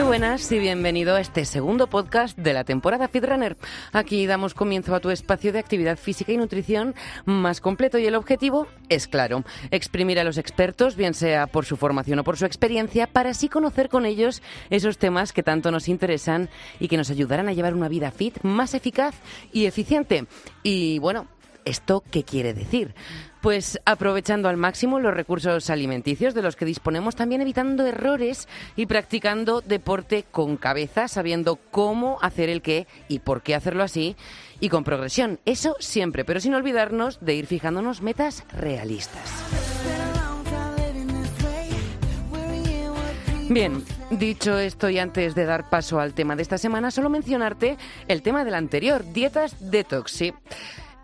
Muy buenas y bienvenido a este segundo podcast de la temporada Fitrunner. Aquí damos comienzo a tu espacio de actividad física y nutrición más completo y el objetivo es claro, exprimir a los expertos, bien sea por su formación o por su experiencia, para así conocer con ellos esos temas que tanto nos interesan y que nos ayudarán a llevar una vida fit más eficaz y eficiente. Y bueno, ¿esto qué quiere decir? Pues aprovechando al máximo los recursos alimenticios de los que disponemos, también evitando errores y practicando deporte con cabeza, sabiendo cómo hacer el qué y por qué hacerlo así y con progresión. Eso siempre, pero sin olvidarnos de ir fijándonos metas realistas. Bien, dicho esto y antes de dar paso al tema de esta semana, solo mencionarte el tema del anterior, dietas detox.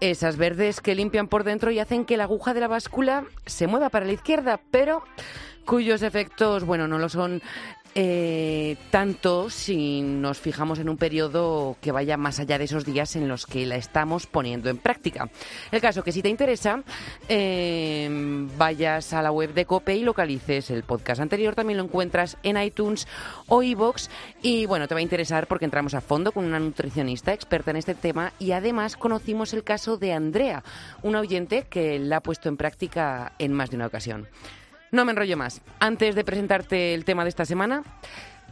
Esas verdes que limpian por dentro y hacen que la aguja de la báscula se mueva para la izquierda, pero cuyos efectos, bueno, no lo son eh, tanto si nos fijamos en un periodo que vaya más allá de esos días en los que la estamos poniendo en práctica. El caso que si te interesa, eh, vayas a la web de COPE y localices el podcast anterior. También lo encuentras en iTunes o iVoox. Y bueno, te va a interesar porque entramos a fondo con una nutricionista experta en este tema y además conocimos el caso de Andrea, una oyente que la ha puesto en práctica en más de una ocasión. No me enrollo más. Antes de presentarte el tema de esta semana,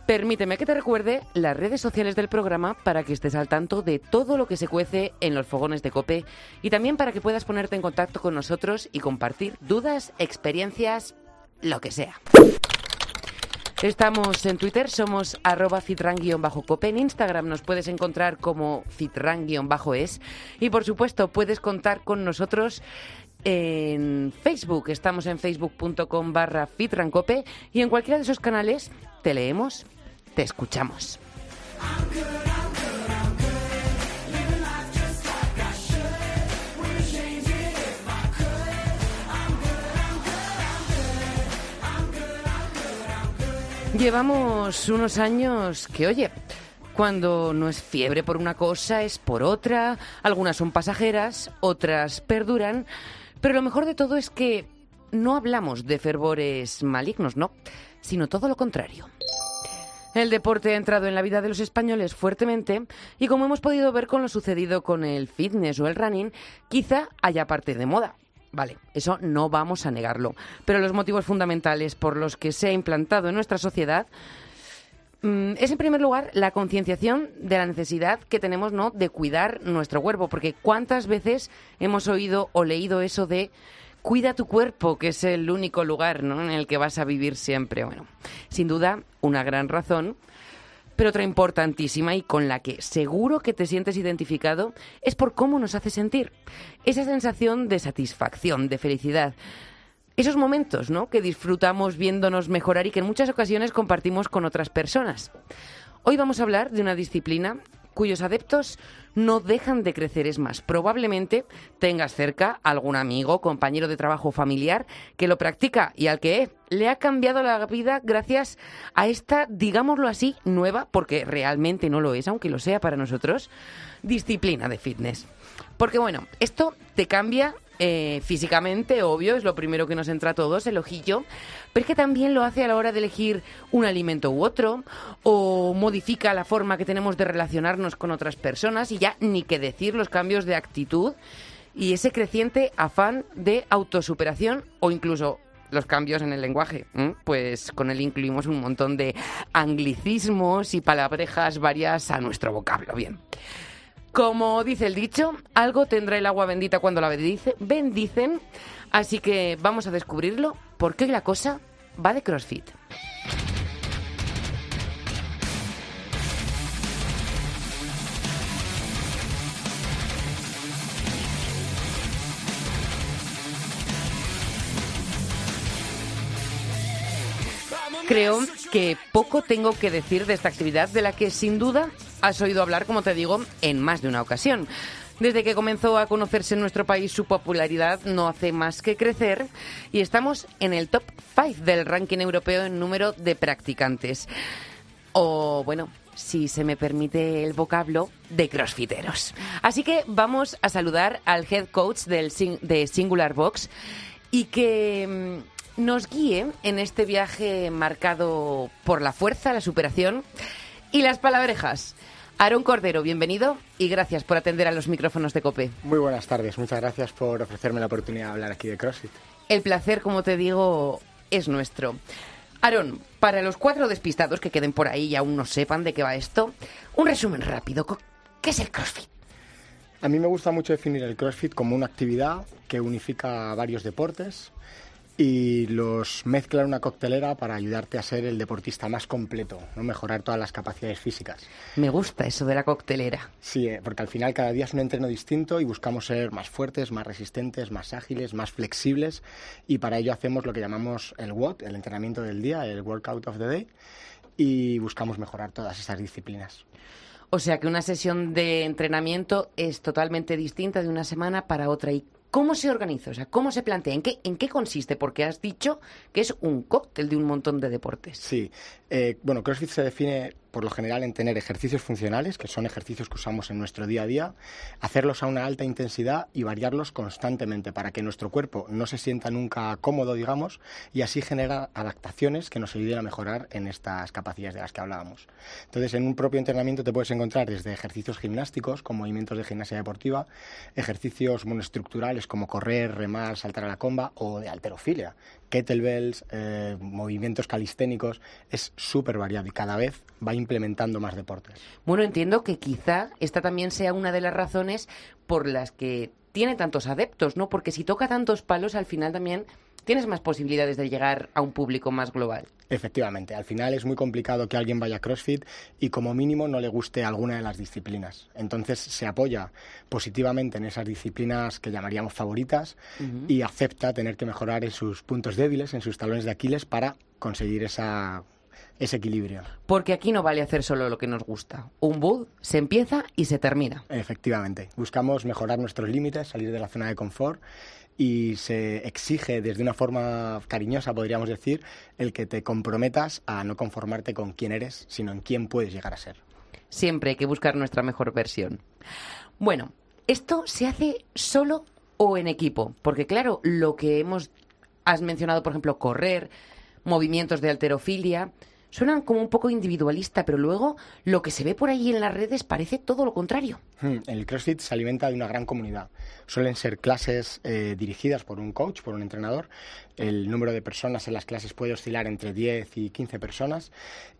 permíteme que te recuerde las redes sociales del programa para que estés al tanto de todo lo que se cuece en los fogones de Cope y también para que puedas ponerte en contacto con nosotros y compartir dudas, experiencias, lo que sea. Estamos en Twitter, somos arroba fitran-cope. En Instagram nos puedes encontrar como fitran-es. Y por supuesto, puedes contar con nosotros en Facebook. Estamos en facebook.com barra fitrancope y en cualquiera de esos canales te leemos, te escuchamos. Llevamos unos años que, oye, cuando no es fiebre por una cosa, es por otra, algunas son pasajeras, otras perduran, pero lo mejor de todo es que no hablamos de fervores malignos, no, sino todo lo contrario. El deporte ha entrado en la vida de los españoles fuertemente y como hemos podido ver con lo sucedido con el fitness o el running, quizá haya parte de moda. Vale, eso no vamos a negarlo. Pero los motivos fundamentales por los que se ha implantado en nuestra sociedad es en primer lugar la concienciación de la necesidad que tenemos ¿no? de cuidar nuestro cuerpo, porque cuántas veces hemos oído o leído eso de cuida tu cuerpo, que es el único lugar ¿no? en el que vas a vivir siempre. Bueno, sin duda, una gran razón pero otra importantísima y con la que seguro que te sientes identificado es por cómo nos hace sentir. Esa sensación de satisfacción, de felicidad. Esos momentos, ¿no? Que disfrutamos viéndonos mejorar y que en muchas ocasiones compartimos con otras personas. Hoy vamos a hablar de una disciplina cuyos adeptos no dejan de crecer. Es más, probablemente tengas cerca algún amigo, compañero de trabajo familiar que lo practica y al que le ha cambiado la vida gracias a esta, digámoslo así, nueva, porque realmente no lo es, aunque lo sea para nosotros, disciplina de fitness. Porque bueno, esto te cambia eh, físicamente, obvio, es lo primero que nos entra a todos, el ojillo, pero es que también lo hace a la hora de elegir un alimento u otro, o modifica la forma que tenemos de relacionarnos con otras personas, y ya ni que decir los cambios de actitud y ese creciente afán de autosuperación o incluso los cambios en el lenguaje. Pues con él incluimos un montón de anglicismos y palabrejas varias a nuestro vocablo. Bien. Como dice el dicho, algo tendrá el agua bendita cuando la bendice, bendicen, así que vamos a descubrirlo porque la cosa va de CrossFit. Creo que poco tengo que decir de esta actividad de la que sin duda has oído hablar, como te digo, en más de una ocasión. Desde que comenzó a conocerse en nuestro país, su popularidad no hace más que crecer y estamos en el top 5 del ranking europeo en número de practicantes. O bueno, si se me permite el vocablo, de crossfiteros. Así que vamos a saludar al head coach de Singular Box y que mm, nos guíe en este viaje marcado por la fuerza, la superación y las palabrejas. Aaron Cordero, bienvenido y gracias por atender a los micrófonos de COPE. Muy buenas tardes, muchas gracias por ofrecerme la oportunidad de hablar aquí de CrossFit. El placer, como te digo, es nuestro. Aaron, para los cuatro despistados que queden por ahí y aún no sepan de qué va esto, un resumen rápido. ¿Qué es el CrossFit? A mí me gusta mucho definir el CrossFit como una actividad que unifica varios deportes y los mezcla en una coctelera para ayudarte a ser el deportista más completo, ¿no? mejorar todas las capacidades físicas. Me gusta eso de la coctelera. Sí, eh, porque al final cada día es un entreno distinto y buscamos ser más fuertes, más resistentes, más ágiles, más flexibles y para ello hacemos lo que llamamos el WOD, el entrenamiento del día, el Workout of the Day y buscamos mejorar todas estas disciplinas. O sea que una sesión de entrenamiento es totalmente distinta de una semana para otra. ¿Y ¿Cómo se organiza? O sea, ¿cómo se plantea? ¿En qué, ¿En qué consiste? Porque has dicho que es un cóctel de un montón de deportes. Sí. Eh, bueno, CrossFit se define por lo general en tener ejercicios funcionales, que son ejercicios que usamos en nuestro día a día, hacerlos a una alta intensidad y variarlos constantemente para que nuestro cuerpo no se sienta nunca cómodo, digamos, y así genera adaptaciones que nos ayuden a mejorar en estas capacidades de las que hablábamos. Entonces, en un propio entrenamiento te puedes encontrar desde ejercicios gimnásticos, con movimientos de gimnasia deportiva, ejercicios monoestructurales como correr, remar, saltar a la comba, o de alterofilia, kettlebells, eh, movimientos calisténicos, es súper variado y cada vez va implementando más deportes. Bueno, entiendo que quizá esta también sea una de las razones por las que tiene tantos adeptos, ¿no? Porque si toca tantos palos, al final también tienes más posibilidades de llegar a un público más global. Efectivamente, al final es muy complicado que alguien vaya a CrossFit y como mínimo no le guste alguna de las disciplinas. Entonces se apoya positivamente en esas disciplinas que llamaríamos favoritas y acepta tener que mejorar en sus puntos débiles, en sus talones de Aquiles para conseguir esa ese equilibrio. Porque aquí no vale hacer solo lo que nos gusta. Un boot se empieza y se termina. Efectivamente. Buscamos mejorar nuestros límites, salir de la zona de confort y se exige desde una forma cariñosa, podríamos decir, el que te comprometas a no conformarte con quién eres, sino en quién puedes llegar a ser. Siempre hay que buscar nuestra mejor versión. Bueno, ¿esto se hace solo o en equipo? Porque claro, lo que hemos has mencionado, por ejemplo, correr, movimientos de alterofilia, suenan como un poco individualista, pero luego lo que se ve por ahí en las redes parece todo lo contrario. Hmm, el CrossFit se alimenta de una gran comunidad. Suelen ser clases eh, dirigidas por un coach, por un entrenador. El número de personas en las clases puede oscilar entre 10 y 15 personas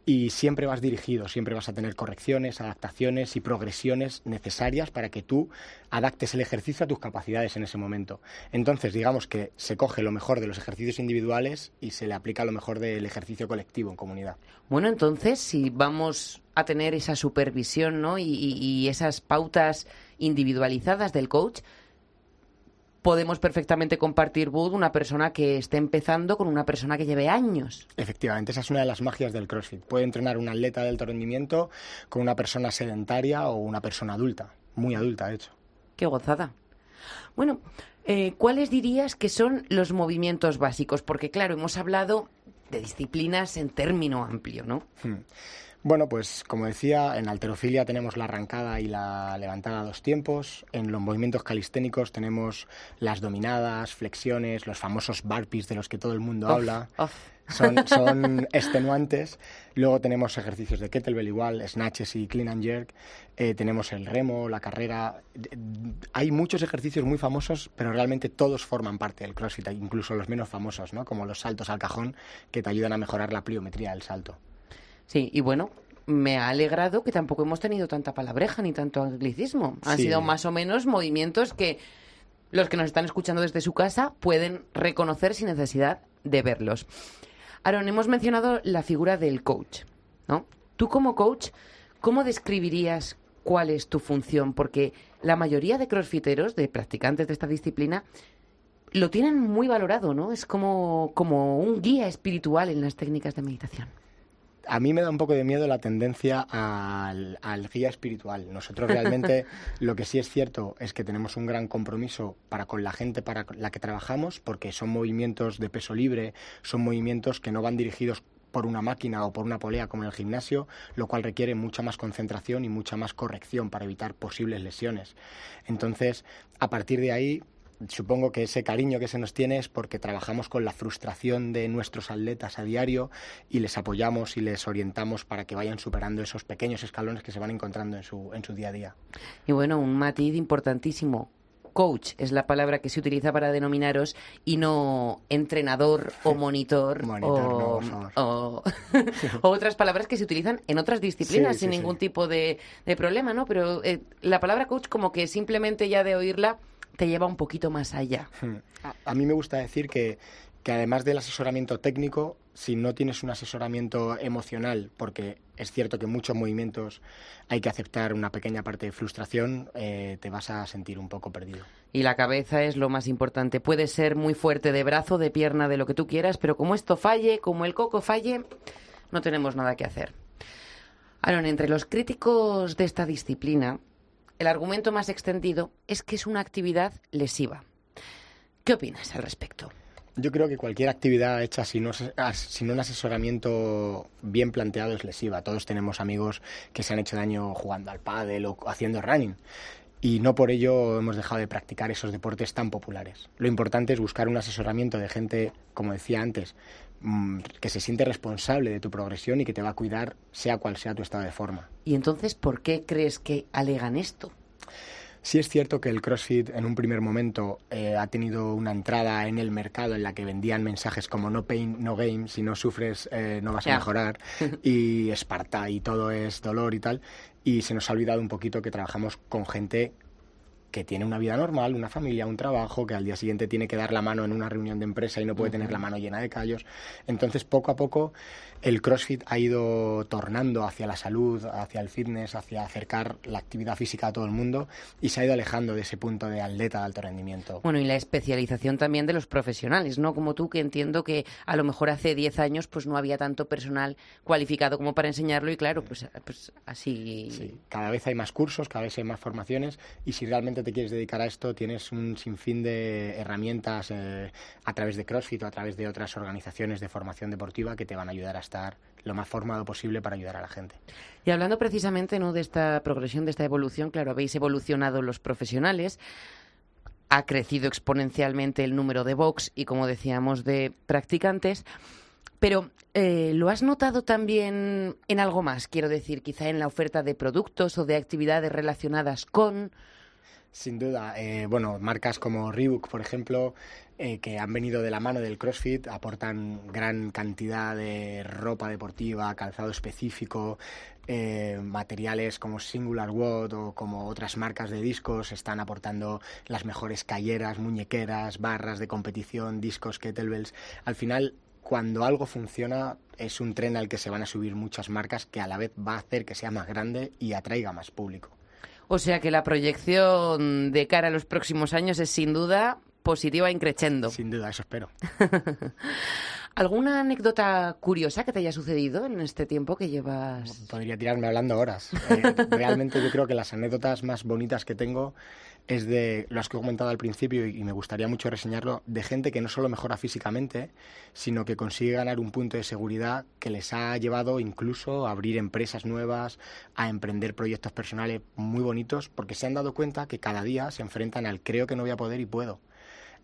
y siempre vas dirigido, siempre vas a tener correcciones, adaptaciones y progresiones necesarias para que tú adaptes el ejercicio a tus capacidades en ese momento. Entonces, digamos que se coge lo mejor de los ejercicios individuales y se le aplica lo mejor del ejercicio colectivo en comunidad. Bueno, entonces, si vamos a tener esa supervisión ¿no? y, esas pautas individualizadas del coach, podemos perfectamente compartir Bud una persona que esté empezando con una persona que lleve años. Efectivamente, esa es una de las magias del CrossFit. Puede entrenar un atleta de alto rendimiento con una persona sedentaria o una persona adulta, muy adulta, de hecho. Qué gozada. Bueno, eh, ¿cuáles dirías que son los movimientos básicos? Porque claro, hemos hablado de disciplinas en término amplio, ¿no? Hmm. Bueno, pues como decía, en alterofilia tenemos la arrancada y la levantada a dos tiempos. En los movimientos calisténicos tenemos las dominadas, flexiones, los famosos burpees de los que todo el mundo habla. Son, son, extenuantes. Luego tenemos ejercicios de kettlebell igual, snatches y clean and jerk. Eh, tenemos el remo, la carrera. Hay muchos ejercicios muy famosos, pero realmente todos forman parte del CrossFit, incluso los menos famosos, ¿no? como los saltos al cajón, que te ayudan a mejorar la pliometría del salto. Sí, y bueno, me ha alegrado que tampoco hemos tenido tanta palabreja ni tanto anglicismo. Han sido más o menos movimientos que los que nos están escuchando desde su casa pueden reconocer sin necesidad de verlos. Aaron, hemos mencionado la figura del coach, ¿no? Tú como coach, ¿cómo describirías cuál es tu función? Porque la mayoría de crossfiteros, de practicantes de esta disciplina, lo tienen muy valorado, ¿no? Es como, como un guía espiritual en las técnicas de meditación a mí me da un poco de miedo la tendencia al, guía espiritual. Nosotros realmente lo que sí es cierto es que tenemos un gran compromiso para con la gente para la que trabajamos, porque son movimientos de peso libre, son movimientos que no van dirigidos por una máquina o por una polea como en el gimnasio, lo cual requiere mucha más concentración y mucha más corrección para evitar posibles lesiones. Entonces, a partir de ahí, supongo que ese cariño que se nos tiene es porque trabajamos con la frustración de nuestros atletas a diario y les apoyamos y les orientamos para que vayan superando esos pequeños escalones que se van encontrando en su, en su día a día. Y bueno, un matiz importantísimo. Coach es la palabra que se utiliza para denominaros y no entrenador o monitor, Monitor, o, no, o- o otras palabras que se utilizan en otras disciplinas Sí, sin sí, ningún sí. tipo de, de problema, ¿no? Pero eh, la palabra coach como que simplemente ya de oírla te lleva un poquito más allá. Hmm. A, a mí me gusta decir que, que además del asesoramiento técnico, si no tienes un asesoramiento emocional, porque es cierto que en muchos movimientos hay que aceptar una pequeña parte de frustración, eh, te vas a sentir un poco perdido. Y la cabeza es lo más importante. Puede ser muy fuerte de brazo, de pierna, de lo que tú quieras, pero como esto falle, como el coco falle, no tenemos nada que hacer. Aaron, entre los críticos de esta disciplina, el argumento más extendido es que es una actividad lesiva. ¿Qué opinas al respecto? Yo creo que cualquier actividad hecha sin, un asesoramiento bien planteado es lesiva. Todos tenemos amigos que se han hecho daño jugando al pádel o haciendo running. Y no por ello hemos dejado de practicar esos deportes tan populares. Lo importante es buscar un asesoramiento de gente, como decía antes, que se siente responsable de tu progresión y que te va a cuidar sea cual sea tu estado de forma. Y entonces, ¿por qué crees que alegan esto? Sí es cierto que el CrossFit en un primer momento eh, ha tenido una entrada en el mercado en la que vendían mensajes como no pain, no gain, si no sufres eh, no vas a mejorar, y Esparta y todo es dolor y tal, y se nos ha olvidado un poquito que trabajamos con gente que tiene una vida normal, una familia, un trabajo, que al día siguiente tiene que dar la mano en una reunión de empresa y no puede tener la mano llena de callos. Entonces, poco a poco, el CrossFit ha ido tornando hacia la salud, hacia el fitness, hacia acercar la actividad física a todo el mundo y se ha ido alejando de ese punto de atleta de alto rendimiento. Bueno, y la especialización también de los profesionales, ¿no? Como tú, que entiendo que a lo mejor hace 10 años pues no había tanto personal cualificado como para enseñarlo y claro, pues, pues así... Sí, cada vez hay más cursos, cada vez hay más formaciones y si realmente te quieres dedicar a esto tienes un sinfín de herramientas eh, a través de CrossFit o a través de otras organizaciones de formación deportiva que te van a ayudar a estar lo más formado posible para ayudar a la gente. Y hablando precisamente ¿no? de esta progresión, de esta evolución, claro, habéis evolucionado los profesionales, ha crecido exponencialmente el número de box y, como decíamos, de practicantes. Pero, eh, ¿lo has notado también en algo más? Quiero decir, quizá en la oferta de productos o de actividades relacionadas con... Sin duda, eh, bueno, marcas como Reebok, por ejemplo, eh, que han venido de la mano del CrossFit, aportan gran cantidad de ropa deportiva, calzado específico, eh, materiales como Singular Watt o como otras marcas de discos están aportando las mejores calleras, muñequeras, barras de competición, discos, kettlebells. Al final, cuando algo funciona, es un tren al que se van a subir muchas marcas que a la vez va a hacer que sea más grande y atraiga más público. O sea que la proyección de cara a los próximos años es sin duda positiva e increchendo. Sin duda, eso espero. ¿Alguna anécdota curiosa que te haya sucedido en este tiempo que llevas? Podría tirarme hablando horas. Eh, realmente yo creo que las anécdotas más bonitas que tengo es de las que he comentado al principio y, me gustaría mucho reseñarlo, de gente que no solo mejora físicamente, sino que consigue ganar un punto de seguridad que les ha llevado incluso a abrir empresas nuevas, a emprender proyectos personales muy bonitos, porque se han dado cuenta que cada día se enfrentan al creo que no voy a poder y puedo.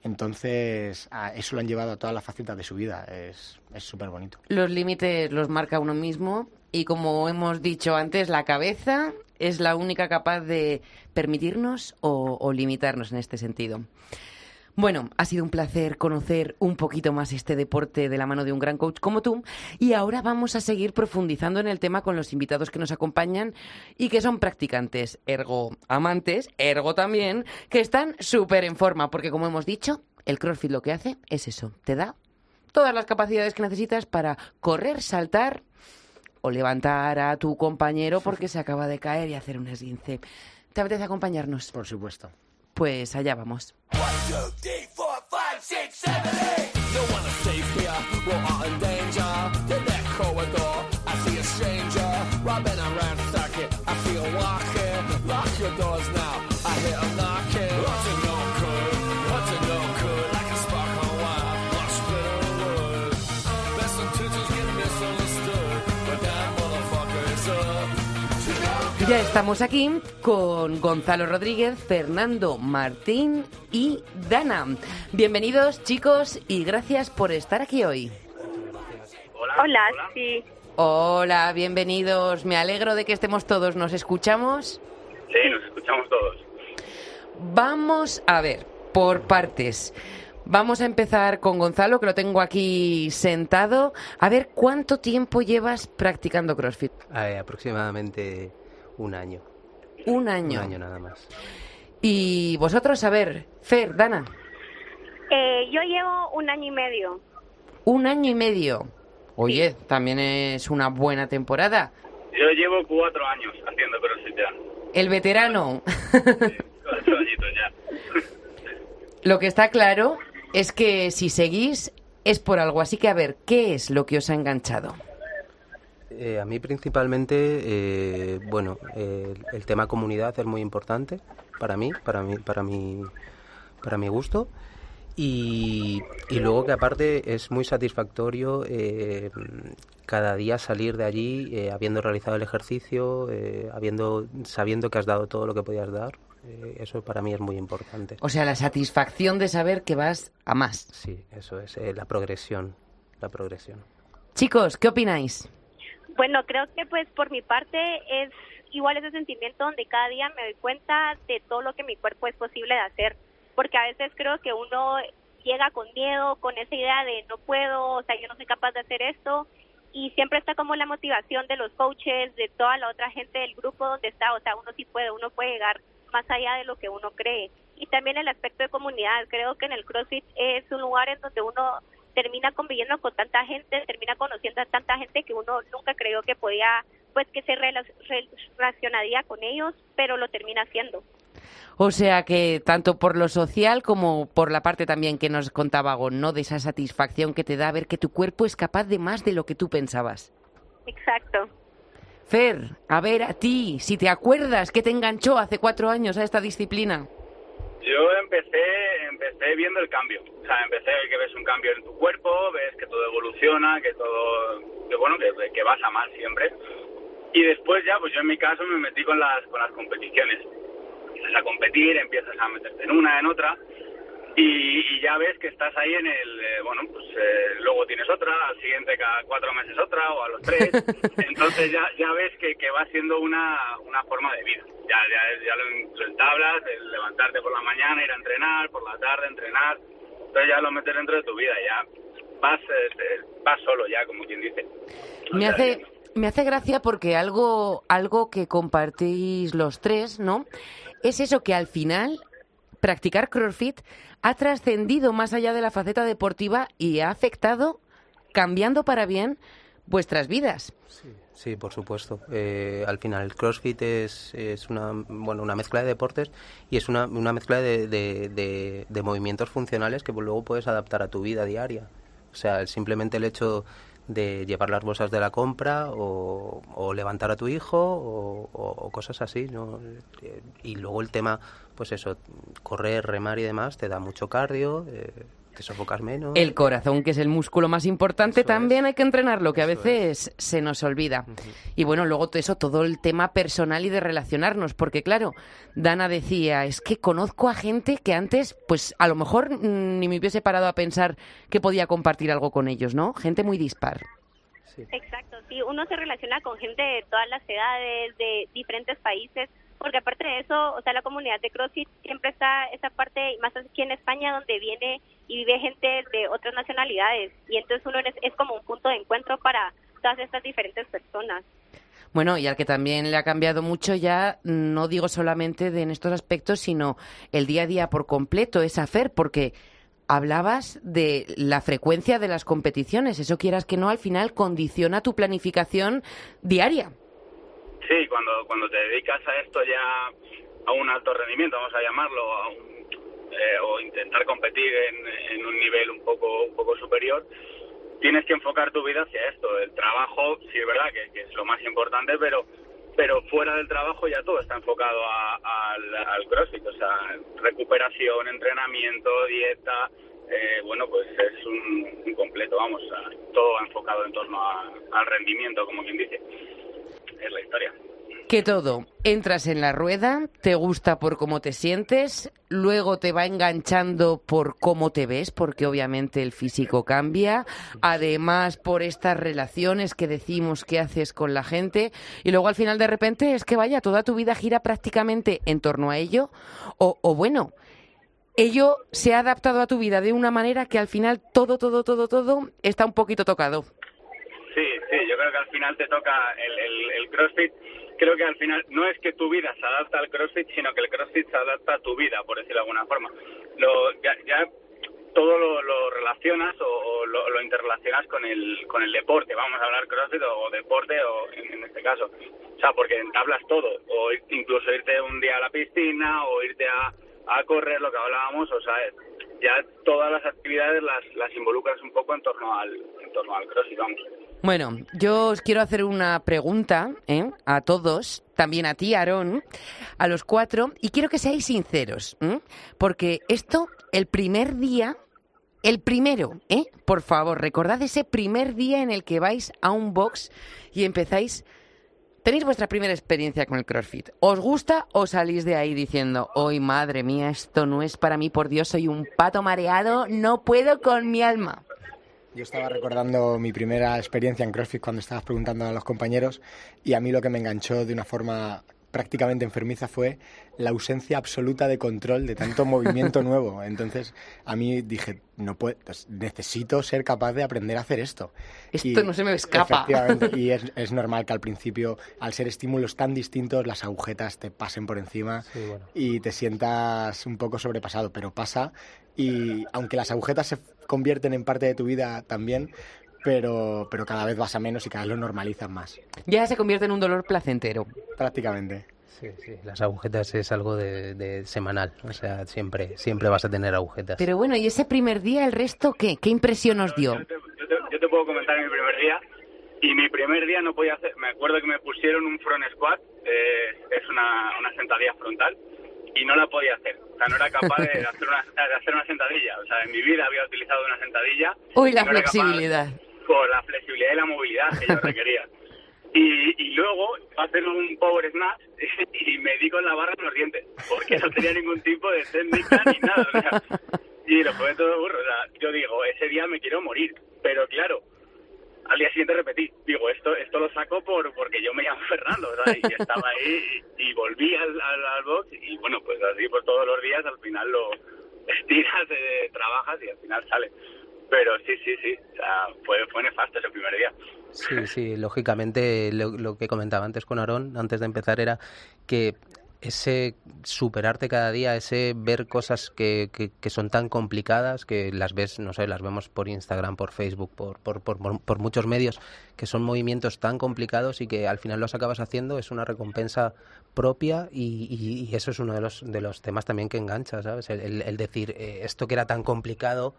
Entonces, eso lo han llevado a todas las facetas de su vida. Es súper bonito. Los límites los marca uno mismo y como hemos dicho antes, la cabeza es la única capaz de permitirnos o, limitarnos en este sentido. Bueno, ha sido un placer conocer un poquito más este deporte de la mano de un gran coach como tú y ahora vamos a seguir profundizando en el tema con los invitados que nos acompañan y que son practicantes, ergo amantes, ergo también, que están súper en forma porque como hemos dicho, el CrossFit lo que hace es eso, te da todas las capacidades que necesitas para correr, saltar o levantar a tu compañero porque se acaba de caer y hacer un esguince. ¿Te apetece acompañarnos? Por supuesto. Pues allá vamos. two, three, four, five, six, seven, estamos aquí con Gonzalo Rodríguez, Fernando Martín y Dana. Bienvenidos chicos y gracias por estar aquí hoy. Hola, sí. Hola, bienvenidos. Me alegro de que estemos todos. ¿Nos escuchamos? Sí, nos escuchamos todos. Vamos a ver, por partes. Vamos a empezar con Gonzalo, que lo tengo aquí sentado. A ver, ¿cuánto tiempo llevas practicando CrossFit? Eh, aproximadamente un año. Un año. Un año nada más. Y vosotros, a ver, Fer, Dana, Eh, yo llevo un año y medio. un año y medio. Oye, también es una buena temporada. Yo llevo cuatro años haciendo CrossFit ya. El veterano. Cuatro añitos ya. Lo que está claro es que si seguís es por algo. Así que, a ver, ¿qué es lo que os ha enganchado? Eh, a mí principalmente, eh, bueno, eh, el tema comunidad es muy importante para mí, para mí, para mi, para mi gusto. Y, y luego que aparte es muy satisfactorio eh, cada día salir de allí eh, habiendo realizado el ejercicio, eh, habiendo, sabiendo que has dado todo lo que podías dar. Eso para mí es muy importante. O sea, la satisfacción de saber que vas a más. Sí, eso es, la progresión, la progresión. Chicos, ¿qué opináis? Bueno, creo que pues por mi parte es igual ese sentimiento donde cada día me doy cuenta de todo lo que mi cuerpo es posible de hacer, porque a veces creo que uno llega con miedo, con esa idea de no puedo, o sea, yo no soy capaz de hacer esto, y siempre está como la motivación de los coaches, de toda la otra gente del grupo donde está, o sea, uno sí puede, uno puede llegar más allá de lo que uno cree. Y también el aspecto de comunidad, creo que en el CrossFit es un lugar en donde uno termina conviviendo con tanta gente, termina conociendo a tanta gente que uno nunca creyó que podía, pues que se rela- relacionaría con ellos, pero lo termina haciendo. O sea que tanto por lo social como por la parte también que nos contaba Gon, ¿no? De esa satisfacción que te da ver que tu cuerpo es capaz de más de lo que tú pensabas. Exacto. Fer, a ver, a ti, si te acuerdas que te enganchó hace cuatro años a esta disciplina. Yo empecé, empecé viendo el cambio. O sea, empecé que ves un cambio en tu cuerpo, ves que todo evoluciona, que todo, que bueno, que, que vas a más siempre. Y después ya, pues yo en mi caso me metí con las, con las competiciones. Empiezas a competir, empiezas a meterte en una, en otra, y, y ya ves que estás ahí en el, eh, bueno, pues eh, luego tienes otra, al siguiente cada cuatro meses otra, o a los tres. Entonces ya, ya ves que, que va siendo una, una forma de vida. Ya, ya, ya lo, lo entablas, el levantarte por la mañana, ir a entrenar, por la tarde entrenar. Entonces ya lo metes dentro de tu vida, ya vas, eh, vas solo ya, como quien dice. O Me sea, hace, me hace gracia porque algo, algo que compartís los tres, ¿no? Es eso que al final practicar CrossFit ha trascendido más allá de la faceta deportiva y ha afectado, cambiando para bien, vuestras vidas. Sí, por supuesto. Eh, al final el CrossFit es, es una, bueno, una mezcla de deportes y es una, una mezcla de, de- de- movimientos funcionales que luego puedes adaptar a tu vida diaria. O sea, simplemente el hecho de llevar las bolsas de la compra o, o levantar a tu hijo o, cosas así. Eh, Y luego el tema, pues eso, correr, remar y demás, te da mucho cardio, eh, te sofocas menos. El corazón, que es el músculo más importante, Eso también es. hay que entrenarlo, que a veces se nos olvida. Y bueno, luego todo eso, todo el tema personal y de relacionarnos, porque claro, Dana decía, es que conozco a gente que antes, pues a lo mejor mm, ni me hubiese parado a pensar que podía compartir algo con ellos, ¿no? Gente muy dispar. Sí. Exacto, sí, uno se relaciona con gente de todas las edades, de diferentes países, porque aparte de eso, o sea, la comunidad de CrossFit siempre está esa parte, más aquí en España, donde viene y vive gente de otras nacionalidades, y entonces uno es, es como un punto de encuentro para todas estas diferentes personas. Bueno, y al que también le ha cambiado mucho ya, no digo solamente de en estos aspectos, sino el día a día por completo, es hacer, porque hablabas de la frecuencia de las competiciones. Eso quieras que no, al final condiciona tu planificación diaria. Sí, cuando, cuando te dedicas a esto ya a un alto rendimiento, vamos a llamarlo, a un- eh, o intentar competir en, un nivel un poco, un poco superior, tienes que enfocar tu vida hacia esto. El trabajo, sí es verdad que, es lo más importante, pero pero fuera del trabajo ya todo está enfocado a- al, CrossFit, o sea, recuperación, entrenamiento, dieta, eh, bueno, pues es un, completo, vamos, a- todo enfocado en torno al rendimiento, como quien dice. Es la historia. que todo, entras en la rueda, te gusta por cómo te sientes, luego te va enganchando por cómo te ves, porque obviamente el físico cambia, además por estas relaciones que decimos que haces con la gente, y luego al final de repente es que vaya, toda tu vida gira prácticamente en torno a ello, o, o bueno, ello se ha adaptado a tu vida de una manera que al final todo, todo, todo, todo está un poquito tocado. Sí, sí, yo creo que al final te toca el, el, el CrossFit. Creo que al final no es que tu vida se adapta al CrossFit, sino que el CrossFit se adapta a tu vida, por decirlo de alguna forma. Lo, ya, ya todo lo, relacionas o, o lo, lo interrelacionas con el, con el deporte. Vamos a hablar CrossFit o, deporte o en, en este caso. O sea, porque entablas todo. O incluso irte un día a la piscina o irte a, a correr, lo que hablábamos. O sea, ya todas las actividades las, las involucras un poco en torno al, en torno al CrossFit, vamos. Bueno, yo os quiero hacer una pregunta ¿eh? a todos, también a ti, Aarón, a los cuatro, y quiero que seáis sinceros, ¿eh? porque esto, el primer día, el primero, ¿eh? por favor, recordad ese primer día en el que vais a un box y empezáis, tenéis vuestra primera experiencia con el CrossFit. ¿Os gusta o salís de ahí diciendo, hoy madre mía, esto no es para mí, por Dios, soy un pato mareado, no puedo con mi alma? Yo estaba recordando mi primera experiencia en CrossFit cuando estabas preguntando a los compañeros y a mí lo que me enganchó de una forma prácticamente enfermiza fue la ausencia absoluta de control de tanto movimiento nuevo. Entonces a mí dije, no puedo, pues, necesito ser capaz de aprender a hacer esto. Esto no se me escapa. Efectivamente, y es, es normal que al principio, al ser estímulos tan distintos, las agujetas te pasen por encima Sí, bueno. y te sientas un poco sobrepasado, pero pasa y aunque las agujetas se convierten en parte de tu vida también, pero, pero cada vez vas a menos y cada vez lo normalizas más, Ya se convierte en un dolor placentero. prácticamente. Sí, sí, las agujetas es algo de, de semanal, o sea, siempre, siempre vas a tener agujetas. Pero bueno, ¿y ese primer día el resto qué? ¿Qué impresión os dio? Yo te, yo te- yo te puedo comentar mi primer día. Y mi primer día no podía hacer. Me acuerdo que me pusieron un front squat, eh, es una, una sentadilla frontal, y no la podía hacer. O sea, no era capaz de hacer una, de hacer una sentadilla. O sea, en mi vida había utilizado una sentadilla. Uy, la no flexibilidad. por la flexibilidad y la movilidad que yo requería. Y, y luego hacer un power snatch y me di con la barra en los dientes, porque no tenía ningún tipo de técnica ni nada. o sea, y lo fue todo burro. O sea, yo digo, ese día me quiero morir, pero claro, al día siguiente repetí, digo, esto esto lo saco por porque yo me llamo Fernando, sea, y estaba ahí y, volví al, al, box y bueno, pues así pues todos los días al final lo estiras, eh, trabajas y al final sale. Pero sí, sí, sí, o sea, fue, fue nefasto ese primer día. Sí, sí, lógicamente lo, lo que comentaba antes con Aarón, antes de empezar, era que ese superarte cada día, ese ver cosas que, que, que son tan complicadas, que las ves, no sé, las vemos por Instagram, por Facebook, por, por, por, muchos medios, que son movimientos tan complicados y que al final los acabas haciendo, es una recompensa propia y, y- y eso es uno de los, de los temas también que engancha, ¿sabes? El, el- el decir, eh, esto que era tan complicado,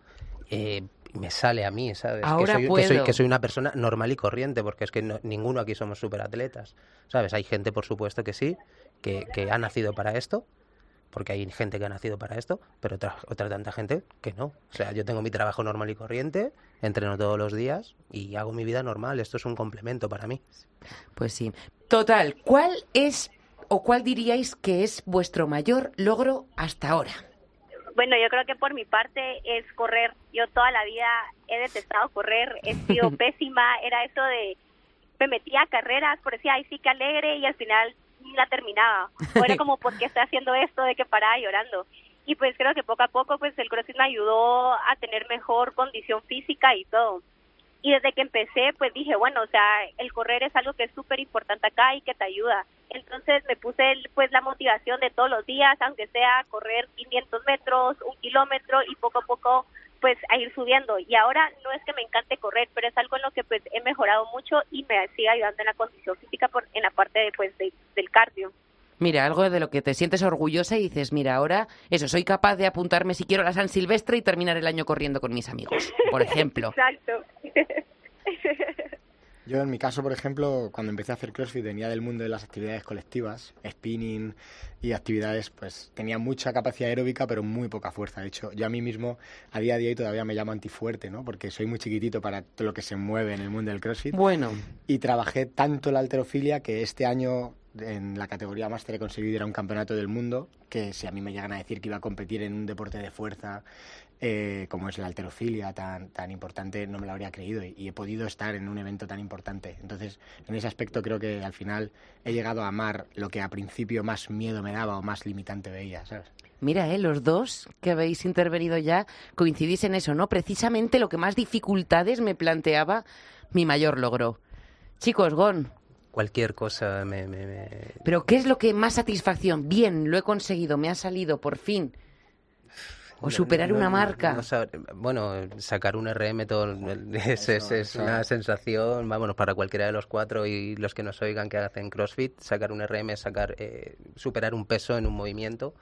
eh, me sale a mí, ¿sabes? Ahora que, soy, que, soy, puedo. que soy una persona normal y corriente, porque es que no- ninguno aquí somos superatletas, ¿sabes? Hay gente, por supuesto, que sí, que, que ha nacido para esto, porque hay gente que ha nacido para esto, pero otra, otra tanta gente que no. O sea, yo tengo mi trabajo normal y corriente, entreno todos los días y hago mi vida normal. Esto es un complemento para mí. Pues sí. Total, ¿cuál es o cuál diríais que es vuestro mayor logro hasta ahora? Bueno, yo creo que por mi parte es correr. Yo toda la vida he detestado correr, he sido pésima. Era eso de, me metía a carreras, por decía, ay, sí, que alegre, y al final ni la terminaba. O era como, ¿por qué estoy haciendo esto? De que paraba llorando. Y pues creo que poco a poco, pues el CrossFit me ayudó a tener mejor condición física y todo. Y desde que empecé, pues dije, bueno, o sea, el correr es algo que es súper importante acá y que te ayuda. Entonces me puse pues la motivación de todos los días, aunque sea correr 500 metros, un kilómetro y poco a poco pues a ir subiendo. Y ahora no es que me encante correr, pero es algo en lo que pues he mejorado mucho y me sigue ayudando en la condición física por, en la parte de, pues de- del cardio. Mira, algo de lo que te sientes orgullosa y dices, mira, ahora eso, soy capaz de apuntarme si quiero a la San Silvestre y terminar el año corriendo con mis amigos, por ejemplo. Exacto. Yo en mi caso, por ejemplo, cuando empecé a hacer CrossFit venía del mundo de las actividades colectivas, spinning y actividades, pues tenía mucha capacidad aeróbica pero muy poca fuerza. De hecho, yo a mí mismo a día de hoy todavía me llamo antifuerte, ¿no? Porque soy muy chiquitito para todo lo que se mueve en el mundo del CrossFit. Bueno, Y trabajé tanto la alterofilia que este año en la categoría máster he conseguido ir a un campeonato del mundo, que si a mí me llegan a decir que iba a competir en un deporte de fuerza eh, como es la alterofilia tan, tan importante, no me lo habría creído y, y he podido estar en un evento tan importante. Entonces, en ese aspecto creo que al final he llegado a amar lo que a principio más miedo me daba o más limitante veía, ¿sabes? Mira, eh, los dos que habéis intervenido ya coincidís en eso, ¿no? Precisamente lo que más dificultades me planteaba mi mayor logro. Chicos, Gon, Cualquier cosa me... me- me- ¿pero qué es lo que más satisfacción? Bien, lo he conseguido, me ha salido, por fin. O superar no- una marca. no sabe- bueno, sacar un RM todo el- es, es- es una sensación, vámonos, para cualquiera de los cuatro y los que nos oigan que hacen CrossFit, sacar un RM, sacar, eh, superar un peso en un movimiento.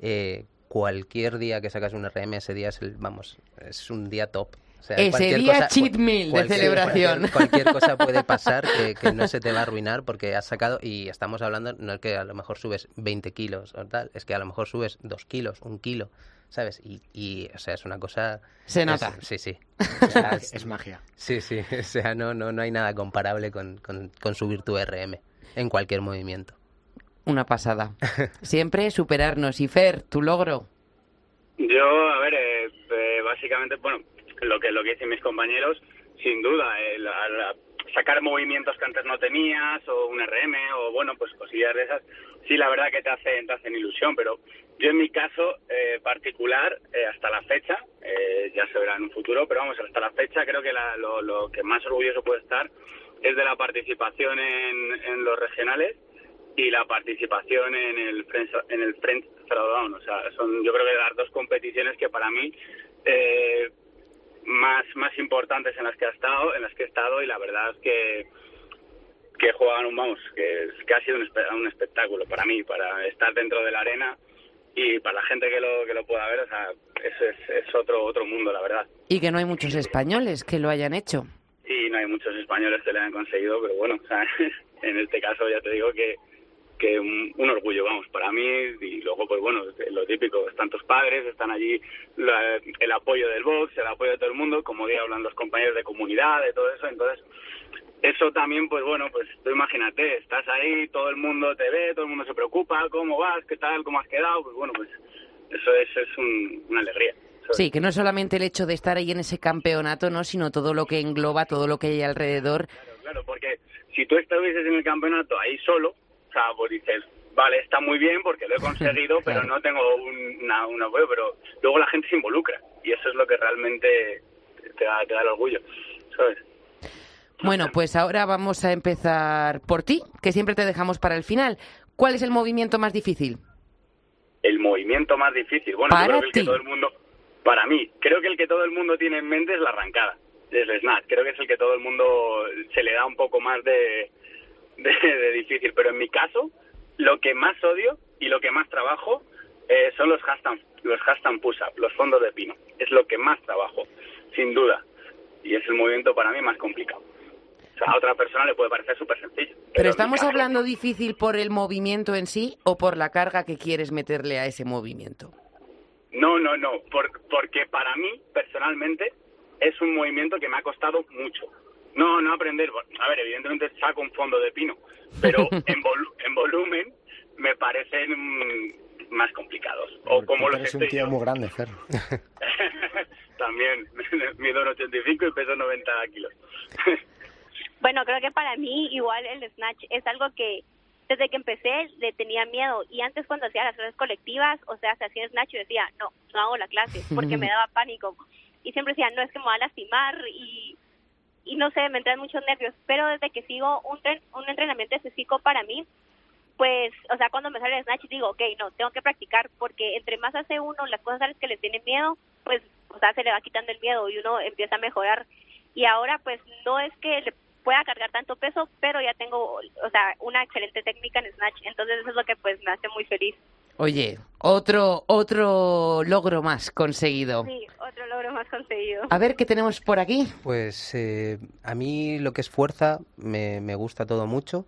eh, cualquier día que sacas un RM, ese día es el, vamos, es un día top. O sea, Ese día cheat meal de celebración. Cualquier, cualquier cosa puede pasar que, que no se te va a arruinar porque has sacado, y estamos hablando, no es que a lo mejor subes 20 kilos o tal, es que a lo mejor subes 2 kilos, un kilo, ¿sabes? Y, y o sea, es una cosa... Se es- nota. sí, sí. O sea, Es, es magia. sí, sí, o sea, no, no, no hay nada comparable con, con, con subir tu RM en cualquier movimiento. Una pasada. Siempre superarnos. Y Fer, tu logro. Yo, a ver, eh, eh, básicamente, bueno, lo que lo que dicen mis compañeros, sin duda, el, al- sacar movimientos que antes no tenías, o un RM, o bueno, pues cosillas de esas, sí, la verdad que te hacen, te hacen ilusión, pero yo en mi caso eh, particular, eh, hasta la fecha, eh, ya se verá en un futuro, pero vamos, hasta la fecha creo que la- lo, que más orgulloso puede estar es de la participación en, en los regionales y la participación en el French, en el French Throwdown. O sea, son yo creo que las dos competiciones que para mí eh, más más importantes en las que he estado, en las que he estado y la verdad es que que juegan un vamos, que, es- que ha sido un, espe- un espectáculo para mí, para estar dentro de la arena y para la gente que lo que lo pueda ver, o sea, eso es, es otro otro mundo, la verdad. Y que no hay muchos españoles que lo hayan hecho. y no hay muchos españoles que lo hayan conseguido, pero bueno, o sea, en este caso ya te digo que, que un, un orgullo, vamos, para mí, y luego, pues bueno, lo típico, están tus padres, están allí la- el apoyo del box, el apoyo de todo el mundo, como día hablan los compañeros de comunidad, de todo eso, entonces, eso también, pues bueno, pues tú imagínate, estás ahí, todo el mundo te ve, todo el mundo se preocupa, cómo vas, qué tal, cómo has quedado, pues bueno, pues eso es, es un- una alegría. Sí, que no es solamente el hecho de estar ahí en ese campeonato, ¿no? Sino todo lo que engloba, todo lo que hay alrededor. Claro, claro, porque si tú estuvieses en el campeonato ahí solo, o sea, pues dices, vale, está muy bien porque lo he conseguido, pero no tengo un, una, un apoyo, pero luego la gente se involucra y eso es lo que realmente te da, te da el orgullo, ¿sabes? Bueno, pues ahora vamos a empezar por ti, que siempre te dejamos para el final. ¿Cuál es el movimiento más difícil? El movimiento más difícil, bueno, yo Para creo que el que todo el mundo, para mí, creo que el que todo el mundo tiene en mente es la arrancada, es el snatch, creo que es el que todo el mundo se le da un poco más de, de, de difícil, pero en mi caso, lo que más odio y lo que más trabajo eh, son los hashtag, los hashtag push-up, los fondos de pino. Es lo que más trabajo, sin duda. Y es el movimiento para mí más complicado. O sea, a otra persona le puede parecer súper sencillo. Pero estamos caso- hablando difícil por el movimiento en sí o por la carga que quieres meterle a ese movimiento. No, no, no, por- porque para mí, personalmente, es un movimiento que me ha costado mucho. No, no aprender, a ver, evidentemente saco un fondo de pino, pero en, volu- en volumen me parecen más complicados. O como los eres un estoy tío yo. muy grande, Fer. También, mido un 85 y peso 90 kilos. Bueno, creo que para mí igual el snatch es algo que desde que empecé le tenía miedo y antes cuando hacía las clases colectivas, o sea, se hacía snatch y decía, no, no hago la clase porque me daba pánico. Y siempre decía, no, es que me va a lastimar y, y no sé, me entran muchos nervios. Pero desde que sigo un, tren- un entrenamiento específico para mí, pues, o sea, cuando me sale el snatch digo, ok, no, tengo que practicar porque entre más hace uno las cosas que le tiene miedo, pues, o sea, se le va quitando el miedo y uno empieza a mejorar. Y ahora, pues, no es que le pueda cargar tanto peso, pero ya tengo, o sea, una excelente técnica en snatch. Entonces, eso es lo que, pues, me hace muy feliz. Oye, otro, otro logro más conseguido. Sí, otro logro más conseguido. A ver qué tenemos por aquí. Pues eh, a mí lo que es fuerza me, me gusta todo mucho.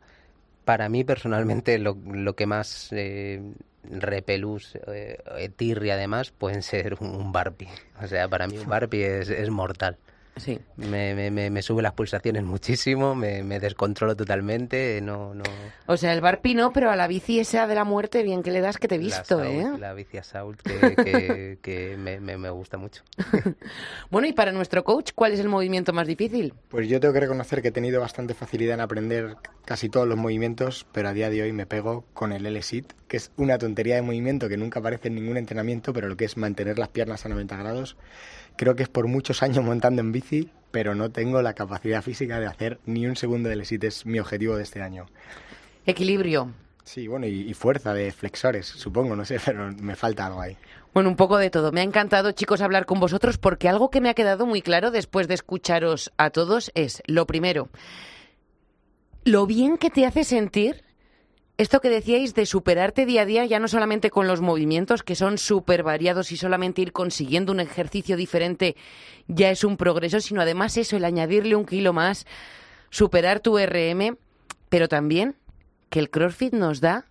Para mí personalmente lo, lo que más eh, repelús, eh, tirria además, pueden ser un, un Barbie. O sea, para mí un Barbie es, es mortal. Sí. Me, me, me, me sube las pulsaciones muchísimo, me, me descontrolo totalmente, no... no O sea, el barpi no, pero a la bici esa de la muerte, bien que le das que te he visto, la ¿eh? La bici Assault que, que, que me, me, me gusta mucho. Bueno, y para nuestro coach, ¿cuál es el movimiento más difícil? Pues yo tengo que reconocer que he tenido bastante facilidad en aprender casi todos los movimientos, pero a día de hoy me pego con el L-sit, que es una tontería de movimiento que nunca aparece en ningún entrenamiento, pero lo que es mantener las piernas a 90 grados. Creo que es por muchos años montando en bici, pero no tengo la capacidad física de hacer ni un segundo de L-sit, es mi objetivo de este año. Equilibrio. Sí, bueno, y, y fuerza de flexores, supongo, no sé, pero me falta algo ahí. Bueno, un poco de todo. Me ha encantado, chicos, hablar con vosotros porque algo que me ha quedado muy claro después de escucharos a todos es, lo primero, lo bien que te hace sentir esto que decíais de superarte día a día, ya no solamente con los movimientos, que son súper variados y solamente ir consiguiendo un ejercicio diferente ya es un progreso, sino además eso, el añadirle un kilo más, superar tu RM, pero también que el CrossFit nos da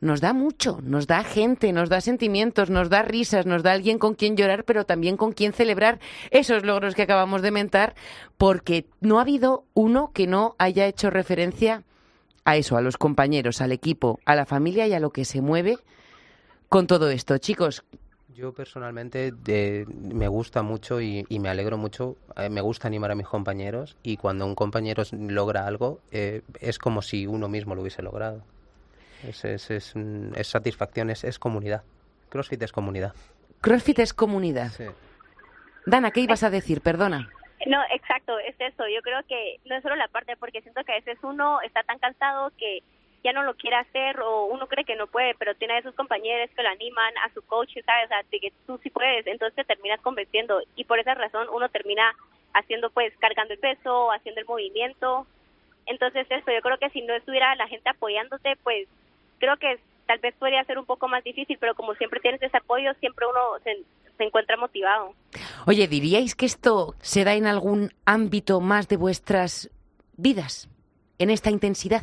nos da mucho, nos da gente, nos da sentimientos, nos da risas, nos da alguien con quien llorar, pero también con quien celebrar esos logros que acabamos de mentar, porque no ha habido uno que no haya hecho referencia a eso, a los compañeros, al equipo, a la familia y a lo que se mueve con todo esto. Chicos, Yo personalmente me gusta mucho y, y me alegro mucho, eh, me gusta animar a mis compañeros y cuando un compañero logra algo eh, es como si uno mismo lo hubiese logrado. Es, es, es, mm, es satisfacción, es, es comunidad. CrossFit es comunidad. CrossFit es comunidad. Sí. Dana, ¿qué ibas a decir? Perdona. No, exacto, es eso. Yo creo que no es solo la parte, porque siento que a veces uno está tan cansado que ya no lo quiere hacer o uno cree que no puede, pero tiene a esos compañeros que lo animan, a su coach, ¿sabes? De que tú sí puedes, entonces te terminas convenciendo y por esa razón uno termina haciendo, pues, cargando el peso, haciendo el movimiento. Entonces, eso, yo creo que si no estuviera la gente apoyándote, pues, creo que tal vez podría ser un poco más difícil, pero como siempre tienes ese apoyo, siempre uno se encuentra motivado. Oye, ¿diríais que esto se da en algún ámbito más de vuestras vidas? ¿En esta intensidad?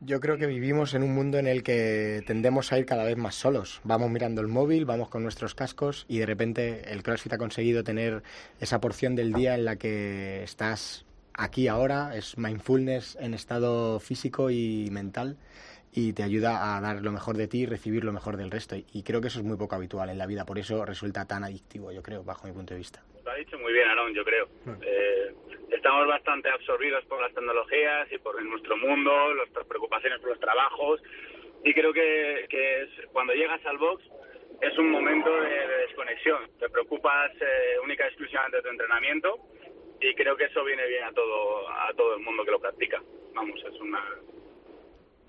Yo creo que vivimos en un mundo en el que tendemos a ir cada vez más solos. Vamos mirando el móvil, vamos con nuestros cascos y de repente el CrossFit ha conseguido tener esa porción del día en la que estás aquí ahora, es mindfulness en estado físico y mental y te ayuda a dar lo mejor de ti y recibir lo mejor del resto. Y creo que eso es muy poco habitual en la vida, por eso resulta tan adictivo, yo creo, bajo mi punto de vista. Lo ha dicho muy bien, Aaron, yo creo. Eh, estamos bastante absorbidos por las tecnologías y por nuestro mundo, nuestras preocupaciones por los trabajos. Y creo que, que es, cuando llegas al box es un momento de, de desconexión. Te preocupas eh, única y exclusivamente de tu entrenamiento y creo que eso viene bien a todo, a todo el mundo que lo practica. Vamos, es una, un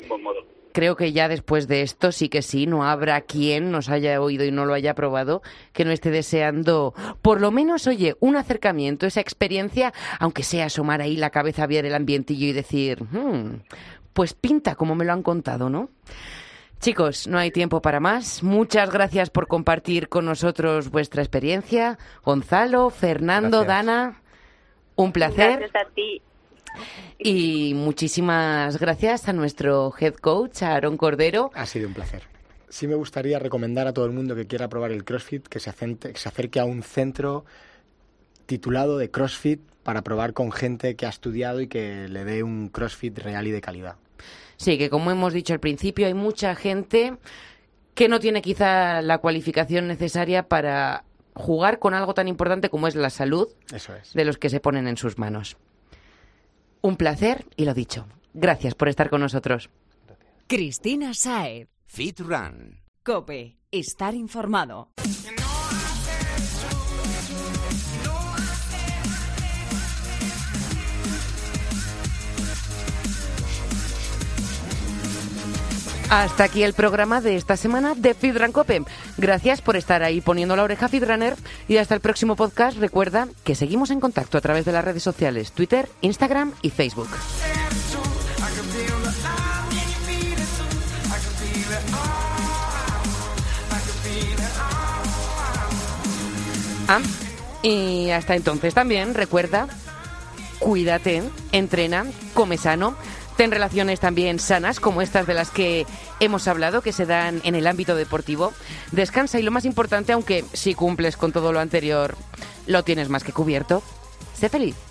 buen modo. Creo que ya después de esto sí que sí, no habrá quien nos haya oído y no lo haya probado que no esté deseando, por lo menos, oye, un acercamiento, esa experiencia, aunque sea asomar ahí la cabeza, ver el ambientillo y decir, "Hmm, pues pinta como me lo han contado, ¿no? Chicos, no hay tiempo para más. Muchas gracias por compartir con nosotros vuestra experiencia. Gonzalo, Fernando, Gracias. Dana, un placer. Gracias a ti. Y muchísimas gracias a nuestro head coach, a Aaron Cordero. Ha sido un placer. Sí me gustaría recomendar a todo el mundo que quiera probar el CrossFit que se, acente- que se acerque a un centro titulado de CrossFit para probar con gente que ha estudiado y que le dé un CrossFit real y de calidad. Sí, que como hemos dicho al principio, hay mucha gente que no tiene quizá la cualificación necesaria para jugar con algo tan importante como es la salud Eso es. de los que se ponen en sus manos. Un placer y lo dicho. Gracias por estar con nosotros. Cristina Saez. Fit Run. Cope. Estar informado. Hasta aquí el programa de esta semana de Fidran Cope. Gracias por estar ahí poniendo la oreja Fidraner y hasta el próximo podcast. Recuerda que seguimos en contacto a través de las redes sociales Twitter, Instagram y Facebook. Ah, y hasta entonces también recuerda, cuídate, entrena, come sano, ten relaciones también sanas como estas de las que hemos hablado que se dan en el ámbito deportivo. Descansa y lo más importante, aunque si cumples con todo lo anterior, lo tienes más que cubierto. Sé feliz.